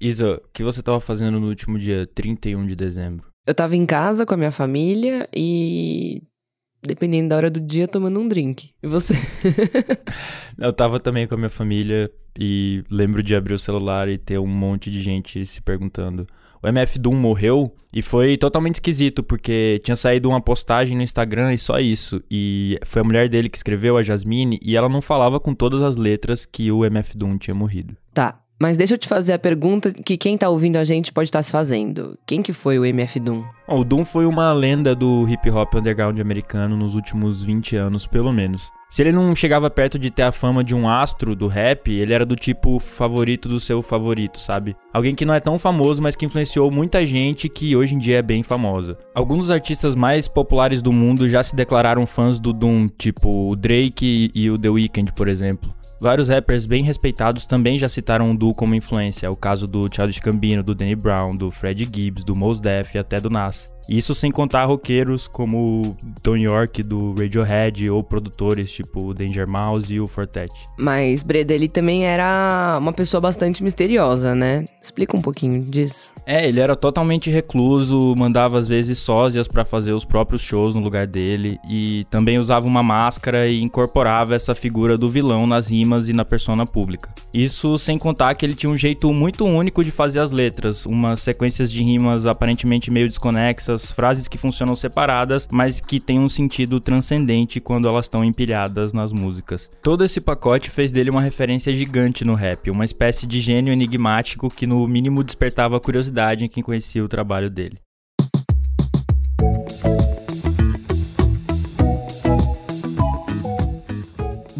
Isa, o que você estava fazendo no último dia 31 de dezembro? Eu tava em casa com a minha família e dependendo da hora do dia, tomando um drink. E você? eu tava também com a minha família e lembro de abrir o celular e ter um monte de gente se perguntando: o MF Doom morreu? E foi totalmente esquisito, porque tinha saído uma postagem no Instagram e só isso. E foi a mulher dele que escreveu, a Jasmine, e ela não falava com todas as letras que o MF Doom tinha morrido. Tá, mas deixa eu te fazer a pergunta que quem tá ouvindo a gente pode estar tá se fazendo. Quem que foi o MF Doom? o Doom foi uma lenda do hip hop underground americano nos últimos 20 anos, pelo menos. Se ele não chegava perto de ter a fama de um astro do rap, ele era do tipo favorito do seu favorito, sabe? Alguém que não é tão famoso, mas que influenciou muita gente que hoje em dia é bem famosa. Alguns dos artistas mais populares do mundo já se declararam fãs do Doom, tipo o Drake e o The Weeknd, por exemplo. Vários rappers bem respeitados também já citaram o Du como influência, o caso do Childish Gambino, do Danny Brown, do Fred Gibbs, do Mos Def e até do Nas. Isso sem contar roqueiros como Tom York do Radiohead ou produtores tipo o Danger Mouse e o Fortet. Mas Breda, ele também era uma pessoa bastante misteriosa, né? Explica um pouquinho disso. É, ele era totalmente recluso, mandava às vezes sósias para fazer os próprios shows no lugar dele e também usava uma máscara e incorporava essa figura do vilão nas rimas e na persona pública. Isso sem contar que ele tinha um jeito muito único de fazer as letras, umas sequências de rimas aparentemente meio desconexas essas frases que funcionam separadas, mas que têm um sentido transcendente quando elas estão empilhadas nas músicas. Todo esse pacote fez dele uma referência gigante no rap, uma espécie de gênio enigmático que no mínimo despertava curiosidade em quem conhecia o trabalho dele.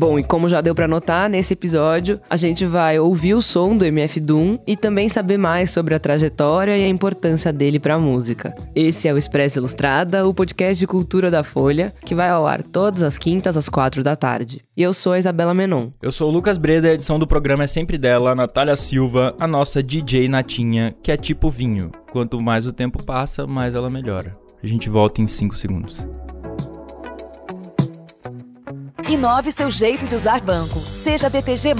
Bom, e como já deu para notar, nesse episódio a gente vai ouvir o som do MF Doom e também saber mais sobre a trajetória e a importância dele para a música. Esse é o Expresso Ilustrada, o podcast de cultura da Folha, que vai ao ar todas as quintas às quatro da tarde. E eu sou a Isabela Menon. Eu sou o Lucas Breda, a edição do programa é sempre dela, Natália Silva, a nossa DJ Natinha, que é tipo vinho. Quanto mais o tempo passa, mais ela melhora. A gente volta em 5 segundos. Inove seu jeito de usar banco. Seja BTG+.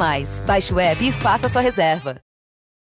Baixe o app e faça sua reserva.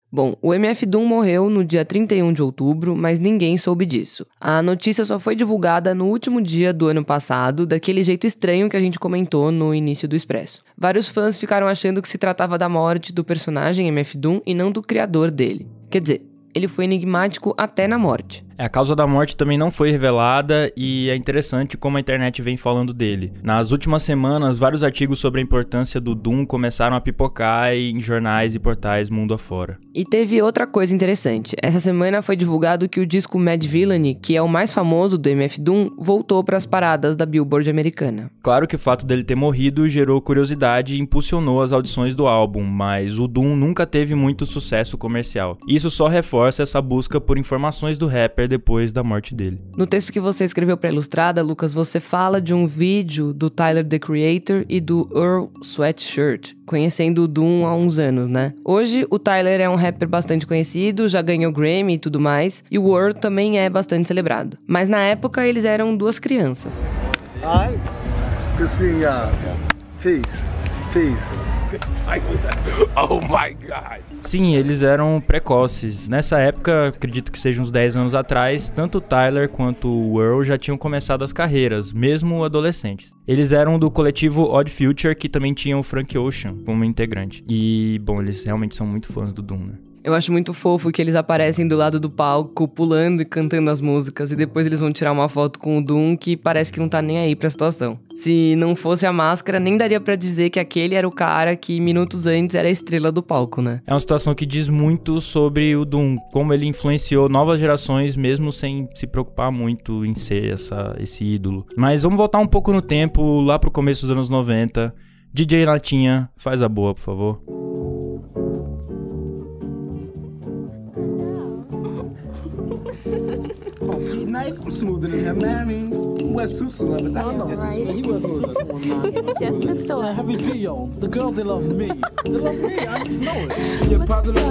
Bom, o MF Doom morreu no dia 31 de outubro, mas ninguém soube disso. A notícia só foi divulgada no último dia do ano passado, daquele jeito estranho que a gente comentou no início do Expresso. Vários fãs ficaram achando que se tratava da morte do personagem MF Doom e não do criador dele. Quer dizer, ele foi enigmático até na morte. É, a causa da morte também não foi revelada e é interessante como a internet vem falando dele. Nas últimas semanas, vários artigos sobre a importância do Doom começaram a pipocar em jornais e portais mundo afora. E teve outra coisa interessante. Essa semana foi divulgado que o disco Mad Villainy, que é o mais famoso do MF Doom, voltou para as paradas da Billboard americana. Claro que o fato dele ter morrido gerou curiosidade e impulsionou as audições do álbum, mas o Doom nunca teve muito sucesso comercial. Isso só reforça essa busca por informações do rapper depois da morte dele. No texto que você escreveu para Ilustrada, Lucas, você fala de um vídeo do Tyler the Creator e do Earl Sweatshirt, conhecendo o Doom há uns anos, né? Hoje, o Tyler é um rapper bastante conhecido, já ganhou Grammy e tudo mais, e o Earl também é bastante celebrado. Mas na época, eles eram duas crianças. Peace, peace. oh my god. Sim, eles eram precoces. Nessa época, acredito que seja uns 10 anos atrás, tanto o Tyler quanto o Earl já tinham começado as carreiras, mesmo adolescentes. Eles eram do coletivo Odd Future, que também tinha o Frank Ocean como integrante. E, bom, eles realmente são muito fãs do Doom, né? Eu acho muito fofo que eles aparecem do lado do palco, pulando e cantando as músicas, e depois eles vão tirar uma foto com o Doom que parece que não tá nem aí pra situação. Se não fosse a máscara, nem daria para dizer que aquele era o cara que minutos antes era a estrela do palco, né? É uma situação que diz muito sobre o Doom, como ele influenciou novas gerações, mesmo sem se preocupar muito em ser essa, esse ídolo. Mas vamos voltar um pouco no tempo, lá pro começo dos anos 90. DJ Latinha, faz a boa, por favor. Smoother than man. I but just right? He was Susu, It's just a thought. Deal. The girls, they love me. They love me. I just know it. You're positive?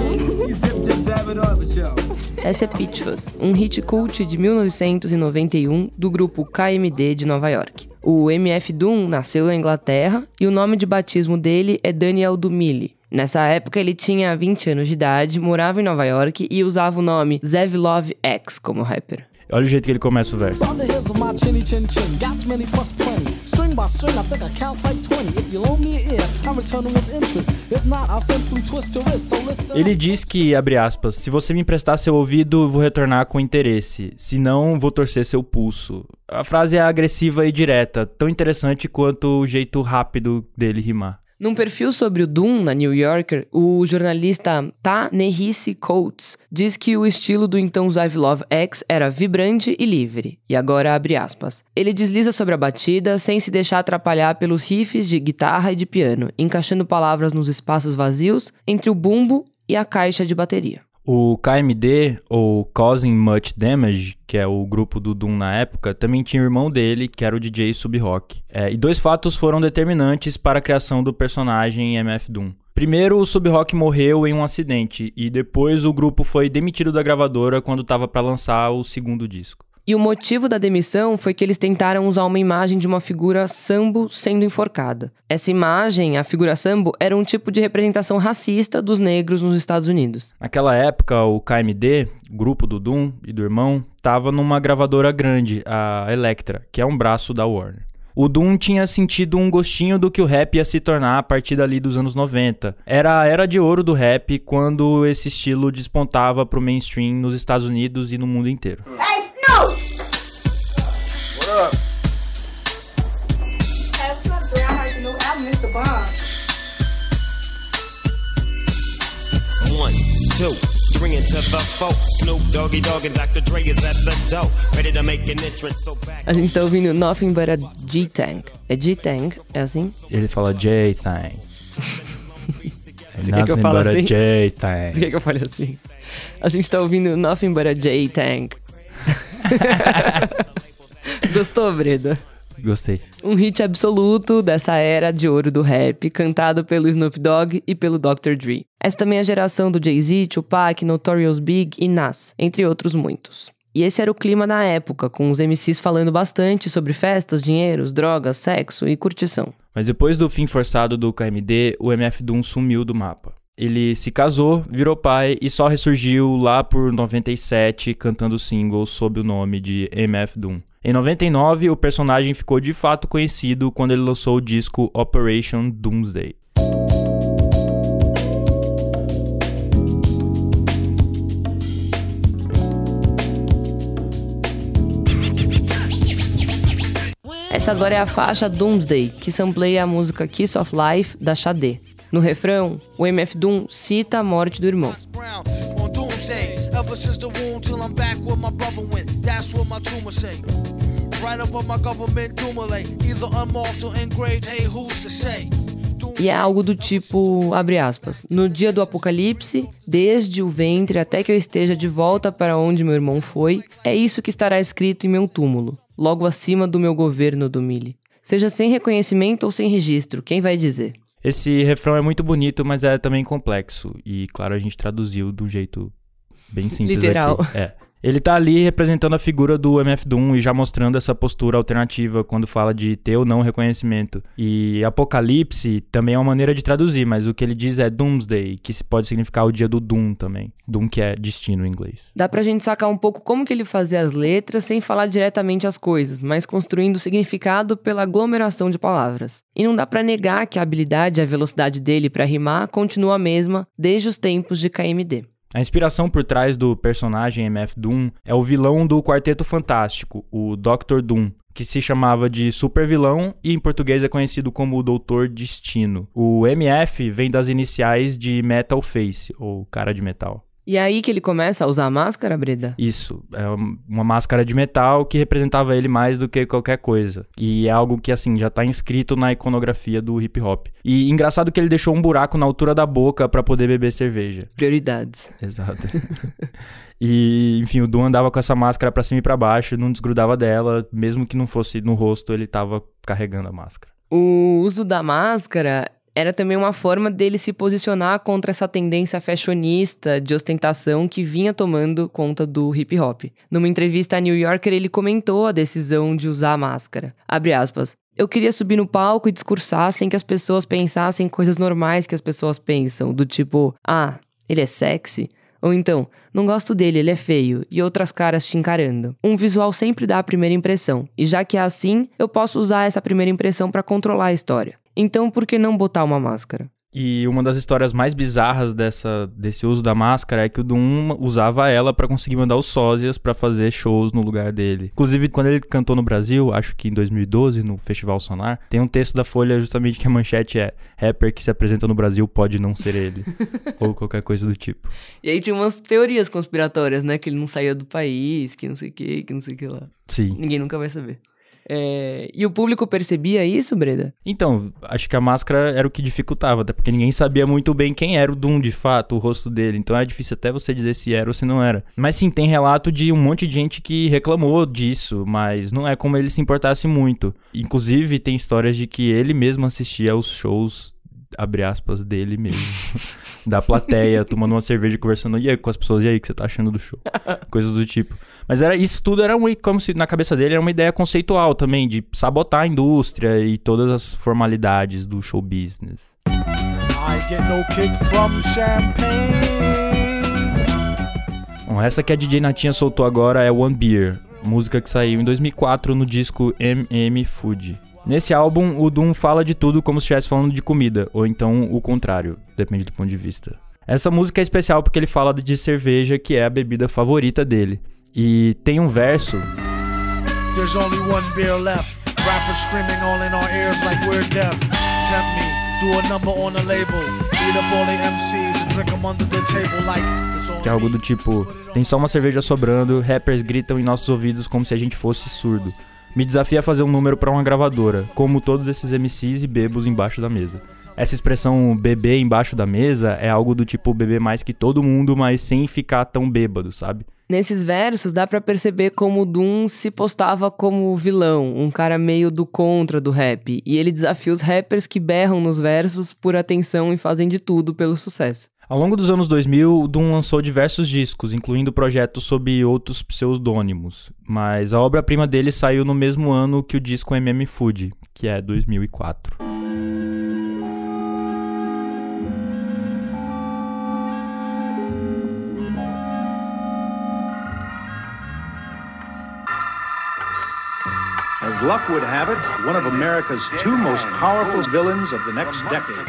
He's dip, dip, dab it up, but yo. Essa é Pitchfus, um hit cult de 1991 do grupo KMD de Nova York. O MF Doom nasceu na Inglaterra e o nome de batismo dele é Daniel Dumili. Nessa época ele tinha 20 anos de idade, morava em Nova York e usava o nome Zevlov X como rapper. Olha o jeito que ele começa o verso. On the heels of my chinny chin chin, got many plus plenty. String by string, I think I count like 20. If you loan me an ear, I'm returning with interest. If not, I'll simply twist your wrist. So listen. Ele diz que, abre aspas, se você me emprestar seu ouvido, vou retornar com interesse. Se não, vou torcer seu pulso. A frase é agressiva e direta, tão interessante quanto o jeito rápido dele rimar. Num perfil sobre o Doom na New Yorker, o jornalista Ta Nehisi Coates diz que o estilo do então Love X era vibrante e livre. E agora abre aspas. Ele desliza sobre a batida sem se deixar atrapalhar pelos riffs de guitarra e de piano, encaixando palavras nos espaços vazios entre o bumbo e a caixa de bateria. O KMD, ou Causing Much Damage, que é o grupo do Doom na época, também tinha o irmão dele, que era o DJ Subrock. É, e dois fatos foram determinantes para a criação do personagem MF Doom. Primeiro, o Subrock morreu em um acidente, e depois o grupo foi demitido da gravadora quando estava para lançar o segundo disco. E o motivo da demissão foi que eles tentaram usar uma imagem de uma figura sambo sendo enforcada. Essa imagem, a figura sambo, era um tipo de representação racista dos negros nos Estados Unidos. Naquela época, o KMD, grupo do Doom e do irmão, estava numa gravadora grande, a Elektra, que é um braço da Warner. O Doom tinha sentido um gostinho do que o rap ia se tornar a partir dali dos anos 90. Era a era de ouro do rap quando esse estilo despontava pro mainstream nos Estados Unidos e no mundo inteiro. Hey, What up? Hey, what's up, Dre? I heard you know I missed the bomb. One, two, three into the four. Snoop Doggy Dogg and Dr. Dre is at the door, ready to make an entrance. So back. A gente tá ouvindo Nothing But a G-Tang. É G-Tang? É assim? Ele fala J-Thang. Você quer que eu fale assim? Você J-Thang. quer que eu fale assim? A gente tá ouvindo Nothing But a J-Tang. Gostou, Breda? Gostei. Um hit absoluto dessa era de ouro do rap, cantado pelo Snoop Dogg e pelo Dr. Dre. Essa também é a geração do Jay-Z, Tupac, Notorious Big e Nas, entre outros muitos. E esse era o clima na época, com os MCs falando bastante sobre festas, dinheiros, drogas, sexo e curtição. Mas depois do fim forçado do KMD, o MF Doom sumiu do mapa. Ele se casou, virou pai e só ressurgiu lá por 97 cantando singles sob o nome de MF Doom. Em 99, o personagem ficou de fato conhecido quando ele lançou o disco Operation Doomsday. Essa agora é a faixa Doomsday, que sampleia a música Kiss of Life da Xadê. No refrão, o MF Doom cita a morte do irmão. E é algo do tipo, abre aspas, no dia do apocalipse, desde o ventre até que eu esteja de volta para onde meu irmão foi, é isso que estará escrito em meu túmulo, logo acima do meu governo do Mille. Seja sem reconhecimento ou sem registro, quem vai dizer? Esse refrão é muito bonito, mas é também complexo. E, claro, a gente traduziu de um jeito bem simples Literal. aqui. É. Ele tá ali representando a figura do MF Doom e já mostrando essa postura alternativa quando fala de ter ou não reconhecimento. E Apocalipse também é uma maneira de traduzir, mas o que ele diz é Doomsday, que pode significar o dia do Doom também. Doom que é destino em inglês. Dá pra gente sacar um pouco como que ele fazia as letras sem falar diretamente as coisas, mas construindo significado pela aglomeração de palavras. E não dá pra negar que a habilidade e a velocidade dele pra rimar continua a mesma desde os tempos de KMD. A inspiração por trás do personagem MF Doom é o vilão do Quarteto Fantástico, o Dr. Doom, que se chamava de super vilão e em português é conhecido como o Doutor Destino. O MF vem das iniciais de Metal Face, ou cara de metal. E aí que ele começa a usar a máscara, Breda? Isso, é uma máscara de metal que representava ele mais do que qualquer coisa. E é algo que, assim, já tá inscrito na iconografia do hip hop. E engraçado que ele deixou um buraco na altura da boca pra poder beber cerveja. Prioridades. Exato. e, enfim, o Doom andava com essa máscara pra cima e pra baixo, não desgrudava dela, mesmo que não fosse no rosto, ele tava carregando a máscara. O uso da máscara era também uma forma dele se posicionar contra essa tendência fashionista de ostentação que vinha tomando conta do hip hop. Numa entrevista a New Yorker, ele comentou a decisão de usar a máscara. Abre aspas. Eu queria subir no palco e discursar sem que as pessoas pensassem coisas normais que as pessoas pensam, do tipo, ah, ele é sexy. Ou então, não gosto dele, ele é feio, e outras caras te encarando. Um visual sempre dá a primeira impressão, e já que é assim, eu posso usar essa primeira impressão para controlar a história. Então, por que não botar uma máscara? E uma das histórias mais bizarras dessa, desse uso da máscara é que o Doom usava ela para conseguir mandar os sósias para fazer shows no lugar dele. Inclusive, quando ele cantou no Brasil, acho que em 2012, no Festival Sonar, tem um texto da Folha justamente que a manchete é rapper que se apresenta no Brasil pode não ser ele. ou qualquer coisa do tipo. E aí tinha umas teorias conspiratórias, né? Que ele não saía do país, que não sei o que, que não sei o que lá. Sim. Ninguém nunca vai saber. É, E o público percebia isso, Breda? Então, acho que a máscara era o que dificultava, até porque ninguém sabia muito bem quem era o Doom de fato, o rosto dele. Então era difícil até você dizer se era ou se não era. Mas sim, tem relato de um monte de gente que reclamou disso, mas não é como ele se importasse muito. Inclusive, tem histórias de que ele mesmo assistia aos shows, abre aspas, dele mesmo. da plateia, tomando uma cerveja e conversando e aí, com as pessoas, e aí, o que você tá achando do show? Coisas do tipo. Mas era isso tudo era um, como se na cabeça dele era uma ideia conceitual também, de sabotar a indústria e todas as formalidades do show business. I get no kick from champagne. Bom, essa que a DJ Natinha soltou agora é One Beer, música que saiu em 2004 no disco MM Food. Nesse álbum, o Doom fala de tudo como se estivesse falando de comida, ou então o contrário, depende do ponto de vista. Essa música é especial porque ele fala de cerveja, que é a bebida favorita dele. E tem um verso There's only one beer left. Rappers screaming all in our ears like we're deaf. Tempt me, do a number on a label. Beat up all the MCs and drink them under the table like que é algo do tipo: tem só uma cerveja sobrando, rappers gritam em nossos ouvidos como se a gente fosse surdo. Me desafia a fazer um número pra uma gravadora, como todos esses MCs e bebos embaixo da mesa. Essa expressão beber embaixo da mesa é algo do tipo beber mais que todo mundo, mas sem ficar tão bêbado, sabe? Nesses versos dá pra perceber como o Doom se postava como vilão, um cara meio do contra do rap, e ele desafia os rappers que berram nos versos por atenção e fazem de tudo pelo sucesso. Ao longo dos anos 2000, o Doom lançou diversos discos, incluindo projetos sob outros pseudônimos, mas a obra-prima dele saiu no mesmo ano que o disco MM Food, que é 2004. Luck would have it, one of America's two most powerful villains of the next decade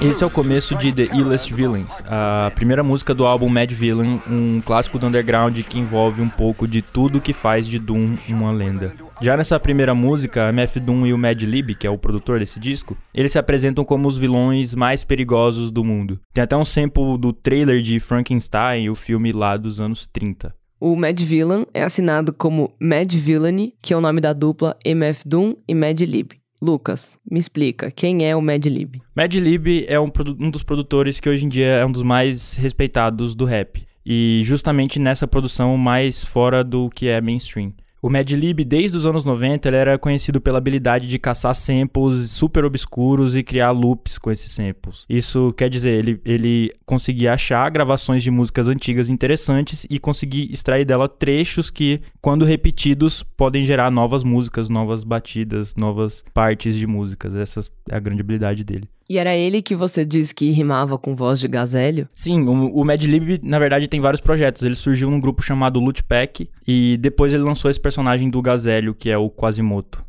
Esse é o começo de The Illest Villains, a primeira música do álbum Mad Villain, um clássico do underground que envolve um pouco de tudo que faz de Doom uma lenda. Já nessa primeira música, MF Doom e o Mad Lib, que é o produtor desse disco, eles se apresentam como os vilões mais perigosos do mundo. Tem até um sample do trailer de Frankenstein, o filme lá dos anos 30. O Mad Villain é assinado como Mad Villainy, que é o nome da dupla MF Doom e Mad Lib. Lucas, me explica, quem é o Mad Lib? Mad Lib é um, um dos produtores que hoje em dia é um dos mais respeitados do rap. E justamente nessa produção mais fora do que é mainstream. O Mad Lib, desde os anos 90, ele era conhecido pela habilidade de caçar samples super obscuros e criar loops com esses samples. Isso quer dizer, ele, ele conseguia achar gravações de músicas antigas interessantes e conseguir extrair dela trechos que, quando repetidos, podem gerar novas músicas, novas batidas, novas partes de músicas. Essa é a grande habilidade dele. E era ele que você disse que rimava com voz de gazélio? Sim, o, o Mad Lib, na verdade, tem vários projetos. Ele surgiu num grupo chamado Loot Pack e depois ele lançou esse personagem do Gazélio, que é o Quasimoto.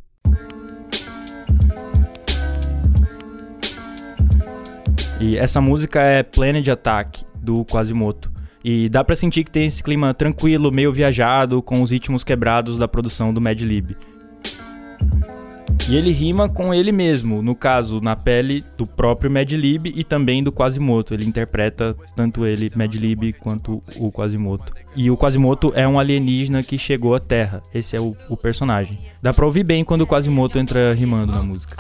E essa música é Planet Attack, do Quasimoto. E dá pra sentir que tem esse clima tranquilo, meio viajado, com os ritmos quebrados da produção do Mad Lib. E ele rima com ele mesmo, no caso, na pele do próprio Mad Lib e também do Quasimoto. Ele interpreta tanto ele, Mad Lib, quanto o Quasimoto. E o Quasimoto é um alienígena que chegou à Terra. Esse é o, o personagem. Dá pra ouvir bem quando o Quasimoto entra rimando na música.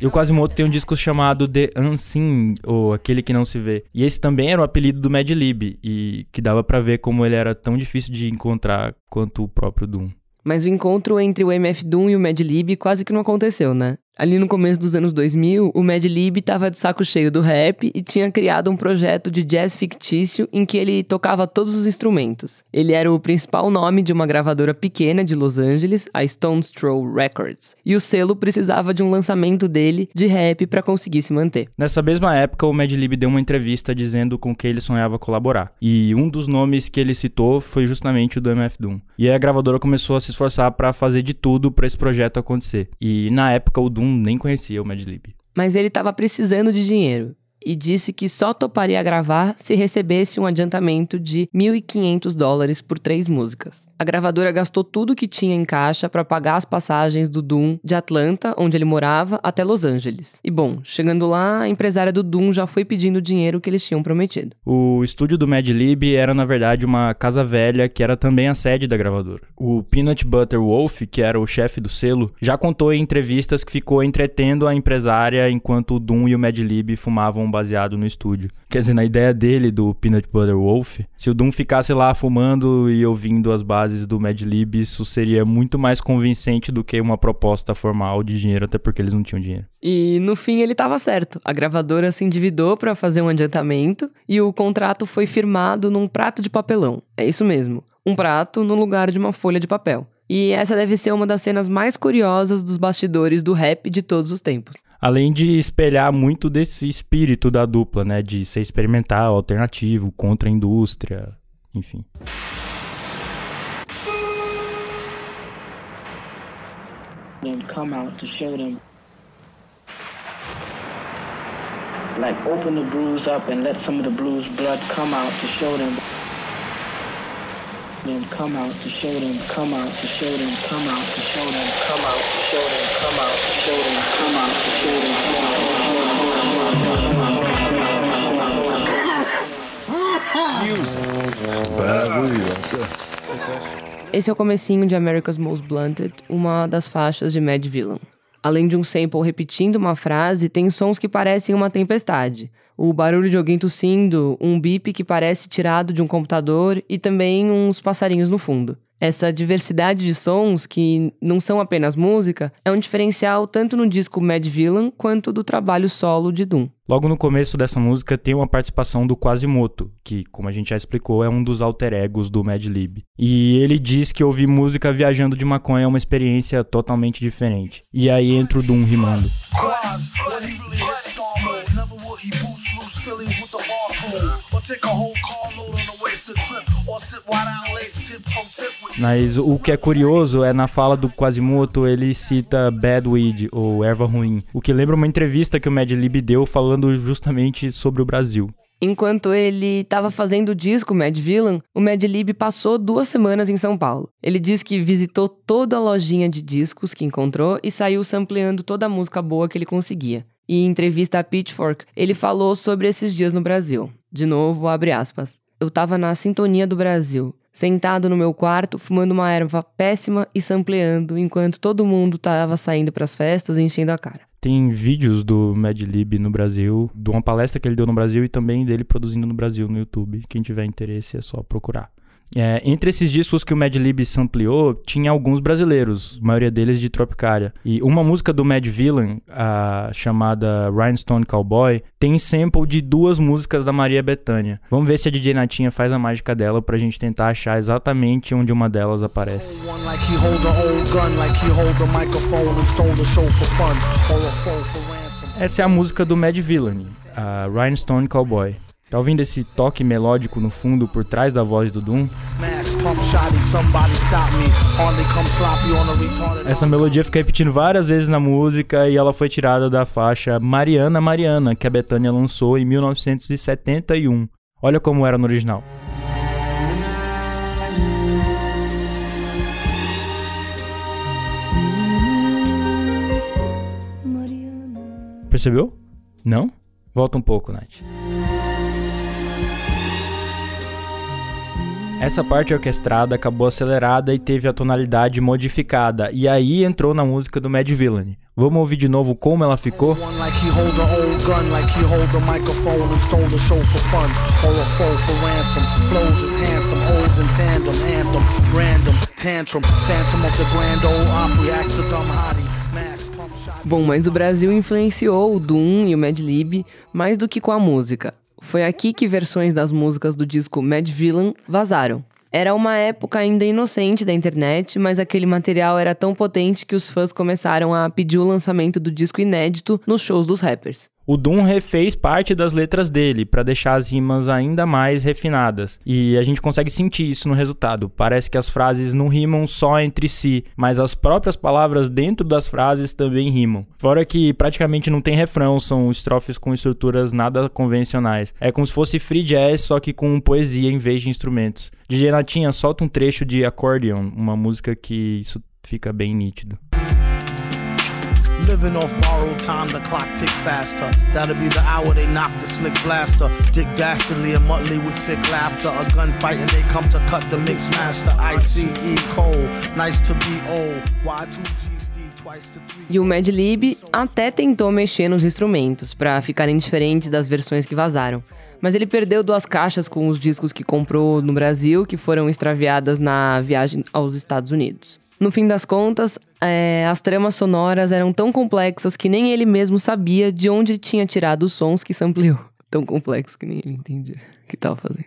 E o Quasimoto tem um disco chamado The Unseen, ou Aquele Que Não Se Vê. E esse também era o apelido do Mad Lib, e que dava pra ver como ele era tão difícil de encontrar quanto o próprio Doom. Mas o encontro entre o MF Doom e o Mad Lib quase que não aconteceu, né? Ali no começo dos anos 2000, o Mad Lib estava de saco cheio do rap e tinha criado um projeto de jazz fictício em que ele tocava todos os instrumentos. Ele era o principal nome de uma gravadora pequena de Los Angeles, a Stone's Throw Records, e o selo precisava de um lançamento dele de rap para conseguir se manter. Nessa mesma época, o Mad Lib deu uma entrevista dizendo com que ele sonhava colaborar. E um dos nomes que ele citou foi justamente o do MF Doom. E aí a gravadora começou a se esforçar para fazer de tudo para esse projeto acontecer. E na época o Doom nem conhecia o Madlib. Mas ele estava precisando de dinheiro e disse que só toparia gravar se recebesse um adiantamento de 1.500 dólares por três músicas. A gravadora gastou tudo que tinha em caixa para pagar as passagens do Doom de Atlanta, onde ele morava, até Los Angeles. E bom, chegando lá, a empresária do Doom já foi pedindo o dinheiro que eles tinham prometido. O estúdio do Mad Lib era na verdade uma casa velha que era também a sede da gravadora. O Peanut Butter Wolf, que era o chefe do selo, já contou em entrevistas que ficou entretendo a empresária enquanto o Doom e o Mad Lib fumavam baseado no estúdio. Quer dizer, na ideia dele do Peanut Butter Wolf, se o Doom ficasse lá fumando e ouvindo as bases do Mad Lib, isso seria muito mais convincente do que uma proposta formal de dinheiro, até porque eles não tinham dinheiro. E no fim ele estava certo. A gravadora se endividou para fazer um adiantamento e o contrato foi firmado num prato de papelão. É isso mesmo, um prato no lugar de uma folha de papel. E essa deve ser uma das cenas mais curiosas dos bastidores do rap de todos os tempos. Além de espelhar muito desse espírito da dupla, né? De ser experimental, alternativo, contra a indústria, enfim. come out to show them. Like open the bruise up and let some of the blues blood come out to show them. Them, come out to show them, come out to show them, come out to show them, come out to show them, come out to show them, come out to show them, come out Esse é o comecinho de America's Most Blunted, uma das faixas de Mad Villain. Além de um sample repetindo uma frase, tem sons que parecem uma tempestade. O barulho de alguém tossindo, um bip que parece tirado de um computador e também uns passarinhos no fundo. Essa diversidade de sons, que não são apenas música, é um diferencial tanto no disco Mad Villain quanto do trabalho solo de Doom. Logo no começo dessa música tem uma participação do Quasimoto, que, como a gente já explicou, é um dos alter egos do Mad Lib. E ele diz que ouvir música viajando de maconha é uma experiência totalmente diferente. E aí entra o Doom rimando. Quas, Mas o que é curioso é na fala do Quasimoto ele cita Bad Weed, ou erva ruim, o que lembra uma entrevista que o Mad Lib deu falando justamente sobre o Brasil. Enquanto ele estava fazendo o disco Mad Villain, o Mad Lib passou duas semanas em São Paulo. Ele diz que visitou toda a lojinha de discos que encontrou e saiu sampleando toda a música boa que ele conseguia. E em entrevista à Pitchfork, ele falou sobre esses dias no Brasil. De novo, abre aspas. Eu tava na sintonia do Brasil, sentado no meu quarto, fumando uma erva péssima e sampleando, enquanto todo mundo tava saindo pras festas e enchendo a cara. Tem vídeos do Mad Lib no Brasil, de uma palestra que ele deu no Brasil e também dele produzindo no Brasil no YouTube. Quem tiver interesse é só procurar. É, entre esses discos que o Mad Lib sampleou, tinha alguns brasileiros, a maioria deles de Tropicália. E uma música do Mad Villain, a chamada Rhinestone Cowboy, tem sample de duas músicas da Maria Bethânia. Vamos ver se a DJ Natinha faz a mágica dela pra gente tentar achar exatamente onde uma delas aparece. Essa é a música do Mad Villain, a Rhinestone Cowboy. Tá ouvindo esse toque melódico no fundo por trás da voz do Doom? Essa melodia fica repetindo várias vezes na música e ela foi tirada da faixa Mariana Mariana, que a Bethânia lançou em 1971. Olha como era no original. Percebeu? Não? Volta um pouco, Nath. Essa parte orquestrada acabou acelerada e teve a tonalidade modificada, e aí entrou na música do Mad Villain. Vamos ouvir de novo como ela ficou? One like he hold a old gun, like he hold a microphone and stole the show for fun. Or a foe for ransom. Flows is handsome, hoes in tandem, anthem, random, tantrum, phantom of the grand old opry, axe the dumb hottie. Mask pump shotty. Bom, mas o Brasil influenciou o Doom e o Mad Lib mais do que com a música. Foi aqui que versões das músicas do disco Mad Villain vazaram. Era uma época ainda inocente da internet, mas aquele material era tão potente que os fãs começaram a pedir o lançamento do disco inédito nos shows dos rappers. O Doom refez parte das letras dele para deixar as rimas ainda mais refinadas. E a gente consegue sentir isso no resultado. Parece que as frases não rimam só entre si, mas as próprias palavras dentro das frases também rimam. Fora que praticamente não tem refrão, são estrofes com estruturas nada convencionais. É como se fosse free jazz, só que com poesia em vez de instrumentos. DJ Natinha solta um trecho de Accordion, uma música que isso fica bem nítido. Living off borrowed time, the clock tick faster. That'll be the hour they knock the slick blaster. Dick Dastardly and Muttley with sick laughter. A gunfight and they come to cut the mix master. ICE Cole, nice to be old. Y2G E o Mad Lib até tentou mexer nos instrumentos para ficarem diferentes das versões que vazaram. Mas ele perdeu duas caixas com os discos que comprou no Brasil, que foram extraviadas na viagem aos Estados Unidos. No fim das contas, é, as tramas sonoras eram tão complexas que nem ele mesmo sabia de onde tinha tirado os sons que sampleou. Tão complexo que nem ele entendia o que tava fazendo.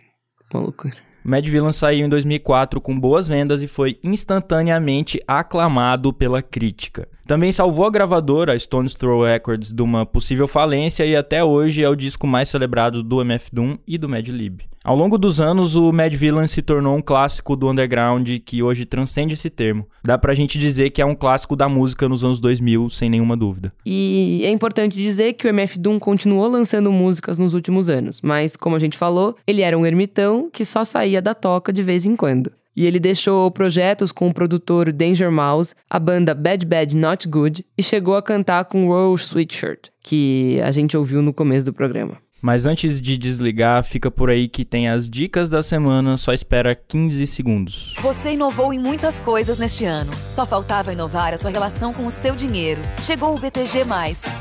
Uma loucura. Mad Villain saiu em 2004 com boas vendas e foi instantaneamente aclamado pela crítica. Também salvou a gravadora, a Stone's Throw Records, de uma possível falência e até hoje é o disco mais celebrado do MF Doom e do Mad Lib. Ao longo dos anos, o Mad Villain se tornou um clássico do underground que hoje transcende esse termo. Dá pra gente dizer que é um clássico da música nos anos 2000, sem nenhuma dúvida. E é importante dizer que o MF Doom continuou lançando músicas nos últimos anos, mas como a gente falou, ele era um ermitão que só saía da toca de vez em quando. E ele deixou projetos com o produtor Danger Mouse, a banda Bad Bad Not Good e chegou a cantar com Rose Sweatshirt, que a gente ouviu no começo do programa. Mas antes de desligar, fica por aí que tem as dicas da semana, só espera 15 segundos. Você inovou em muitas coisas neste ano. Só faltava inovar a sua relação com o seu dinheiro. Chegou o BTG,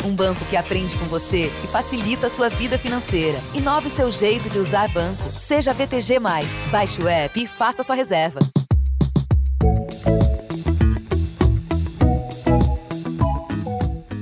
um banco que aprende com você e facilita a sua vida financeira. Inove seu jeito de usar banco. Seja BTG. Baixe o app e faça sua reserva.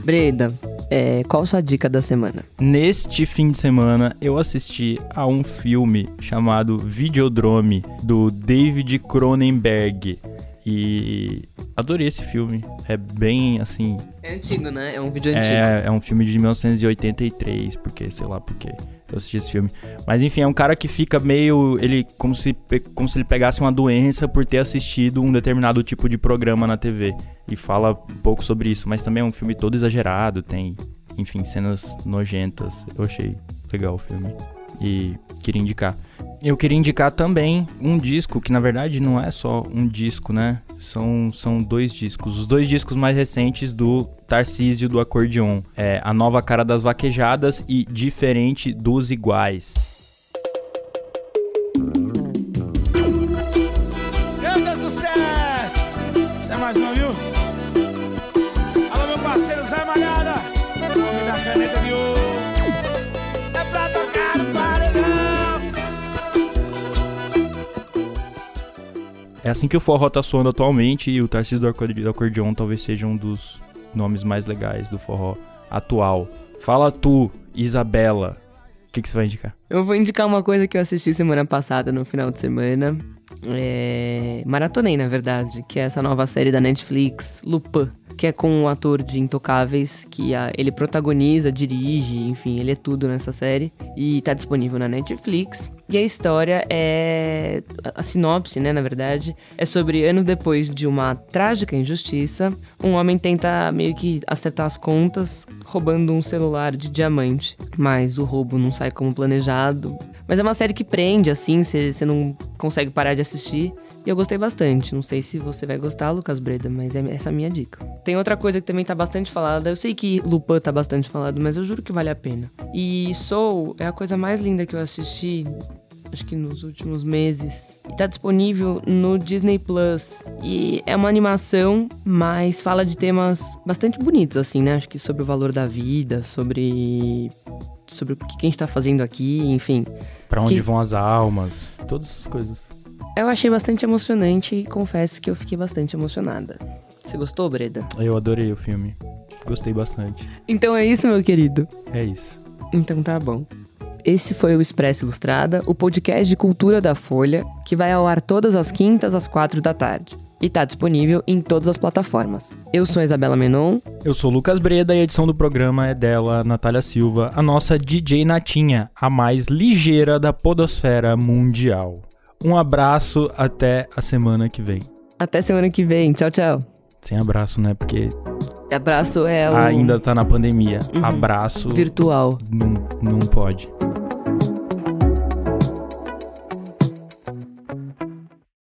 Breda, é, qual sua dica da semana? Neste fim de semana, eu assisti a um filme chamado Videodrome, do David Cronenberg. E adorei esse filme. É bem assim. É antigo, né? É um vídeo antigo. É, é um filme de 1983, porque sei lá porque eu assisti esse filme. Mas enfim, é um cara que fica meio. Ele. Como se, como se ele pegasse uma doença por ter assistido um determinado tipo de programa na TV. E fala um pouco sobre isso. Mas também é um filme todo exagerado, tem, enfim, cenas nojentas. Eu achei legal o filme. E queria indicar. Eu queria indicar também um disco, que na verdade não é só um disco, né? São, são dois discos. Os dois discos mais recentes do Tarcísio do Acordeon. É A Nova Cara das Vaquejadas e Diferente dos Iguais. Grande sucesso! Isso é mais viu? Alô, meu parceiro Zé Malhada! Homem da caneta de ouro! É pra tocar no paredão! É assim que o forró tá soando atualmente e o Tarcísio do Acordeon talvez seja um dos nomes mais legais do forró atual. Fala tu, Isabela. O que, que você vai indicar? Eu vou indicar uma coisa que eu assisti semana passada, no final de semana. É... Maratonei, na verdade, que é essa nova série da Netflix, Lupin, que é com um ator de Intocáveis, que a- ele protagoniza, dirige, enfim, ele é tudo nessa série. E tá disponível na Netflix. E a história é. A sinopse, né, na verdade, é sobre anos depois de uma trágica injustiça, um homem tenta meio que acertar as contas roubando um celular de diamante. Mas o roubo não sai como planejado. Mas é uma série que prende, assim, você não consegue parar de assistir. E eu gostei bastante. Não sei se você vai gostar, Lucas Breda, mas é essa a minha dica. Tem outra coisa que também tá bastante falada. Eu sei que Lupin tá bastante falado, mas eu juro que vale a pena. E Soul é a coisa mais linda que eu assisti, acho que nos últimos meses. E tá disponível no Disney Plus. E é uma animação, mas fala de temas bastante bonitos, assim, né? Acho que sobre o valor da vida, sobre. sobre o que a gente tá fazendo aqui, enfim. Pra onde Que- vão as almas? Todas essas coisas. Eu achei bastante emocionante e confesso que eu fiquei bastante emocionada. Você gostou, Breda? Eu adorei o filme. Gostei bastante. Então é isso, meu querido. É isso. Então tá bom. Esse foi o Expresso Ilustrada, o podcast de cultura da Folha, que vai ao ar todas as quintas às quatro da tarde. E tá disponível em todas as plataformas. Eu sou a Isabela Menon. Eu sou o Lucas Breda e a edição do programa é dela, Natália Silva, a nossa DJ Natinha, a mais ligeira da podosfera mundial. Um abraço, até a semana que vem. Até semana que vem. Tchau, tchau. Sem abraço, né? Porque Abraço é o... ainda tá na pandemia. Uhum. Abraço virtual. não, não pode.